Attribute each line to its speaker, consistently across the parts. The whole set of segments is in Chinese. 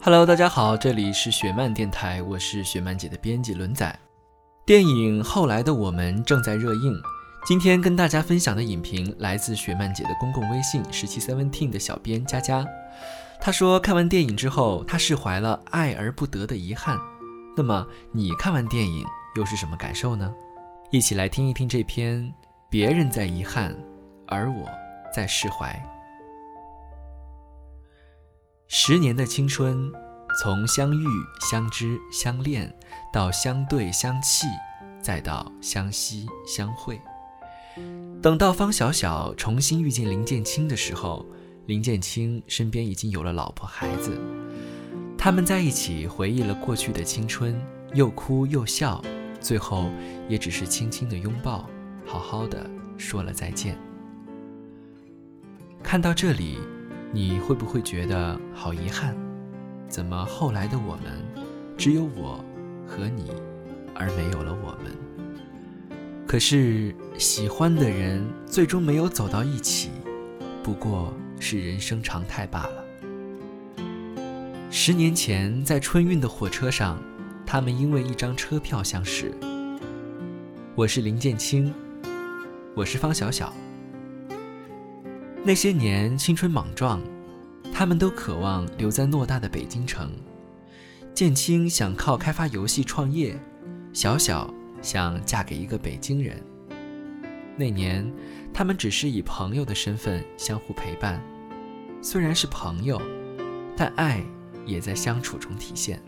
Speaker 1: Hello，大家好，这里是雪漫电台，我是雪漫姐的编辑轮仔。电影《后来的我们》正在热映。今天跟大家分享的影评来自雪漫姐的公共微信十七 seventeen 的小编佳佳。她说看完电影之后，她释怀了爱而不得的遗憾。那么你看完电影又是什么感受呢？一起来听一听这篇别人在遗憾，而我在释怀。十年的青春，从相遇、相知、相恋，到相对、相弃，再到相惜、相会。等到方小小重新遇见林建清的时候，林建清身边已经有了老婆孩子。他们在一起回忆了过去的青春，又哭又笑，最后也只是轻轻的拥抱，好好的说了再见。看到这里，你会不会觉得好遗憾？怎么后来的我们，只有我和你，而没有了我们？可是，喜欢的人最终没有走到一起，不过是人生常态罢了。十年前，在春运的火车上，他们因为一张车票相识。我是林建清，我是方小小。那些年青春莽撞，他们都渴望留在偌大的北京城。建青想靠开发游戏创业，小小。想嫁给一个北京人。那年，他们只是以朋友的身份相互陪伴，虽然是朋友，但爱也在相处中体现。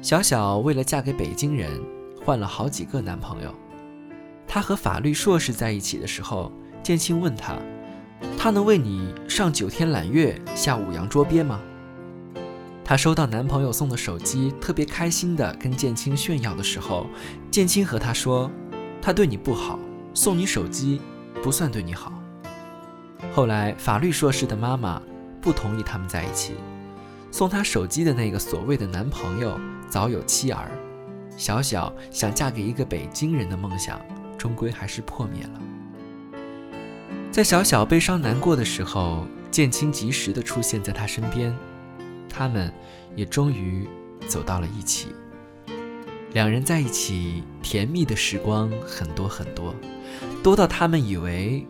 Speaker 1: 小小为了嫁给北京人，换了好几个男朋友。她和法律硕士在一起的时候，建青问她：“他能为你上九天揽月，下五洋捉鳖吗？”她收到男朋友送的手机，特别开心的跟建青炫耀的时候，建青和她说：“他对你不好，送你手机不算对你好。”后来法律硕士的妈妈不同意他们在一起，送她手机的那个所谓的男朋友早有妻儿，小小想嫁给一个北京人的梦想终归还是破灭了。在小小悲伤难过的时候，建清及时的出现在她身边。他们也终于走到了一起。两人在一起，甜蜜的时光很多很多，多到他们以为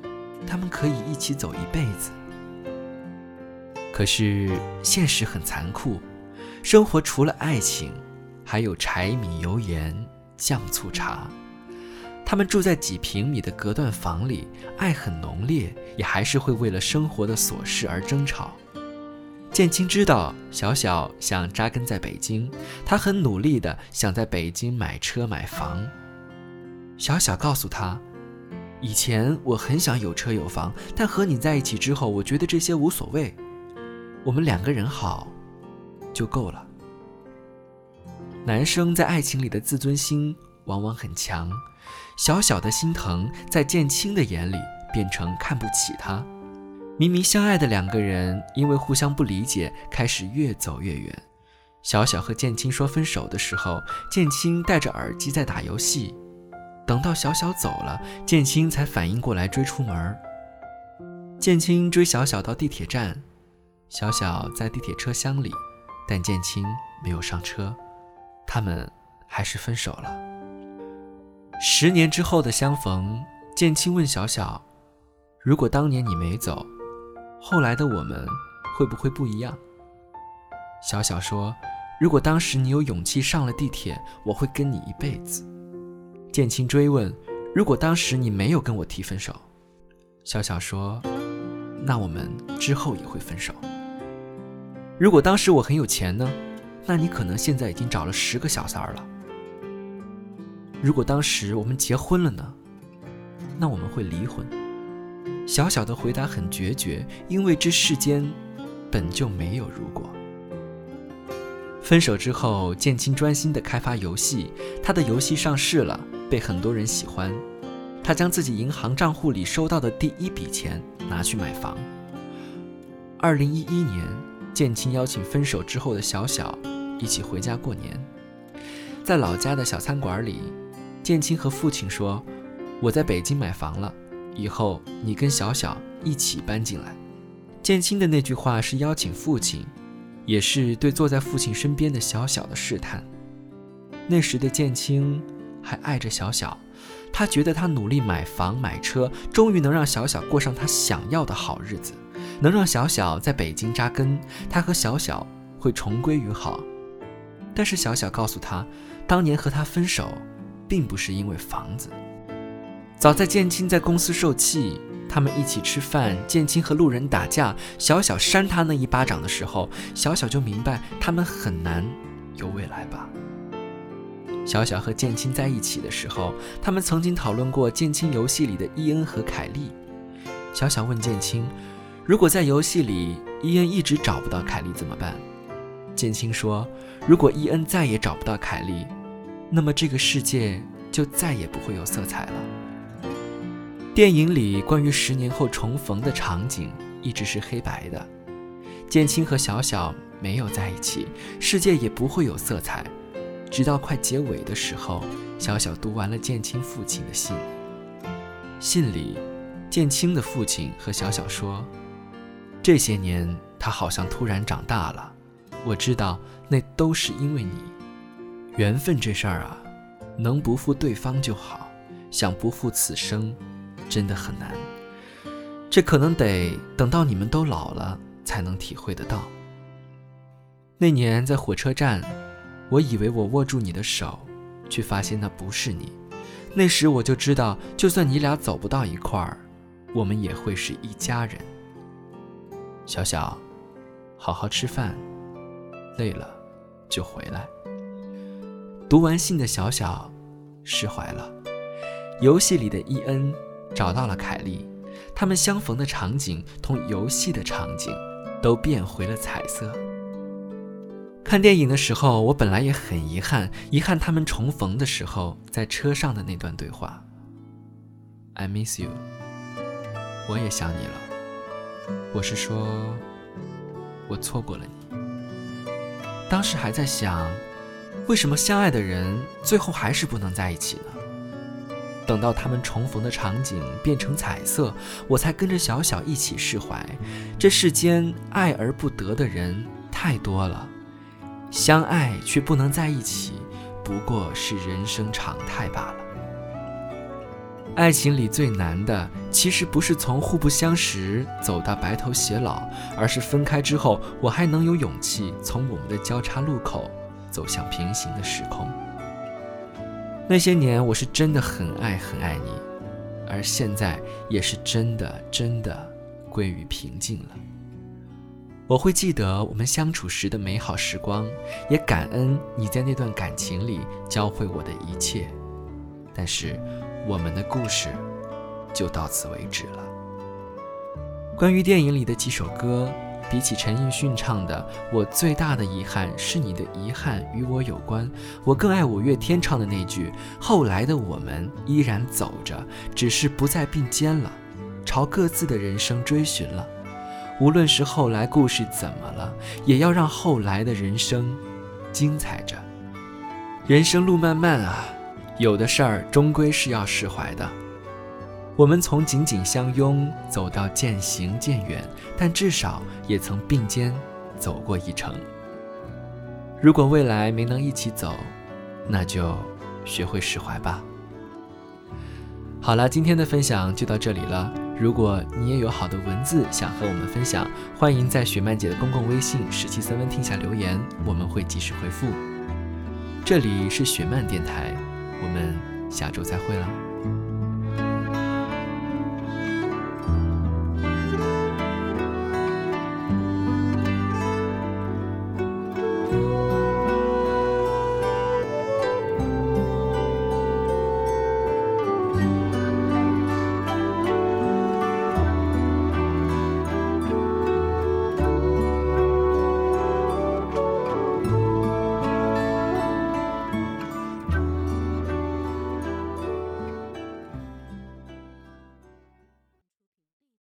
Speaker 1: 他们可以一起走一辈子。可是现实很残酷，生活除了爱情，还有柴米油盐酱醋茶。他们住在几平米的隔断房里，爱很浓烈，也还是会为了生活的琐事而争吵。建青知道小小想扎根在北京，他很努力的想在北京买车买房。小小告诉他，以前我很想有车有房，但和你在一起之后，我觉得这些无所谓，我们两个人好就够了。男生在爱情里的自尊心往往很强，小小的心疼在建清的眼里变成看不起他。明明相爱的两个人，因为互相不理解，开始越走越远。小小和建清说分手的时候，建清戴着耳机在打游戏。等到小小走了，建清才反应过来追出门。建清追小小到地铁站，小小在地铁车厢里，但建清没有上车，他们还是分手了。十年之后的相逢，建清问小小：“如果当年你没走？”后来的我们会不会不一样？小小说：“如果当时你有勇气上了地铁，我会跟你一辈子。建青追问：“如果当时你没有跟我提分手？”小小说：“那我们之后也会分手。”如果当时我很有钱呢？那你可能现在已经找了十个小三儿了。如果当时我们结婚了呢？那我们会离婚。小小的回答很决绝，因为这世间本就没有如果。分手之后，建青专心的开发游戏，他的游戏上市了，被很多人喜欢。他将自己银行账户里收到的第一笔钱拿去买房。二零一一年，建青邀请分手之后的小小一起回家过年，在老家的小餐馆里，建青和父亲说：“我在北京买房了，以后你跟小小一起搬进来。”建青的那句话是邀请父亲。也是对坐在父亲身边的小小的试探。那时的建青还爱着小小，他觉得他努力买房买车，终于能让小小过上他想要的好日子，能让小小在北京扎根，他和小小会重归于好。但是小小告诉他，当年和他分手，并不是因为房子。早在建青在公司受气。他们一起吃饭，建青和路人打架，小小扇他那一巴掌的时候，小小就明白他们很难有未来吧。小小和建青在一起的时候，他们曾经讨论过建青游戏里的伊恩和凯莉。小小问建青：“如果在游戏里伊恩一直找不到凯莉怎么办？”建青说：“如果伊恩再也找不到凯莉，那么这个世界就再也不会有色彩了。”电影里关于十年后重逢的场景一直是黑白的，建青和小小没有在一起，世界也不会有色彩。直到快结尾的时候，小小读完了建青父亲的信。信里，建青的父亲和小小说：“这些年他好像突然长大了，我知道那都是因为你。缘分这事儿啊，能不负对方就好，想不负此生。”真的很难，这可能得等到你们都老了才能体会得到。那年在火车站，我以为我握住你的手，却发现那不是你。那时我就知道，就算你俩走不到一块儿，我们也会是一家人。小小，好好吃饭，累了就回来。读完信的小小释怀了。游戏里的伊恩。找到了凯莉，他们相逢的场景同游戏的场景都变回了彩色。看电影的时候，我本来也很遗憾，遗憾他们重逢的时候在车上的那段对话。I miss you，我也想你了。我是说，我错过了你。当时还在想，为什么相爱的人最后还是不能在一起呢？等到他们重逢的场景变成彩色，我才跟着小小一起释怀。这世间爱而不得的人太多了，相爱却不能在一起，不过是人生常态罢了。爱情里最难的，其实不是从互不相识走到白头偕老，而是分开之后，我还能有勇气从我们的交叉路口走向平行的时空。那些年，我是真的很爱很爱你，而现在也是真的真的归于平静了。我会记得我们相处时的美好时光，也感恩你在那段感情里教会我的一切。但是，我们的故事就到此为止了。关于电影里的几首歌。比起陈奕迅唱的《我最大的遗憾是你的遗憾与我有关》，我更爱五月天唱的那句：“后来的我们依然走着，只是不再并肩了，朝各自的人生追寻了。无论是后来故事怎么了，也要让后来的人生精彩着。人生路漫漫啊，有的事儿终归是要释怀的。”我们从紧紧相拥走到渐行渐远，但至少也曾并肩走过一程。如果未来没能一起走，那就学会释怀吧。好了，今天的分享就到这里了。如果你也有好的文字想和我们分享，欢迎在雪曼姐的公共微信“十七 seven 听”下留言，我们会及时回复。这里是雪漫电台，我们下周再会了。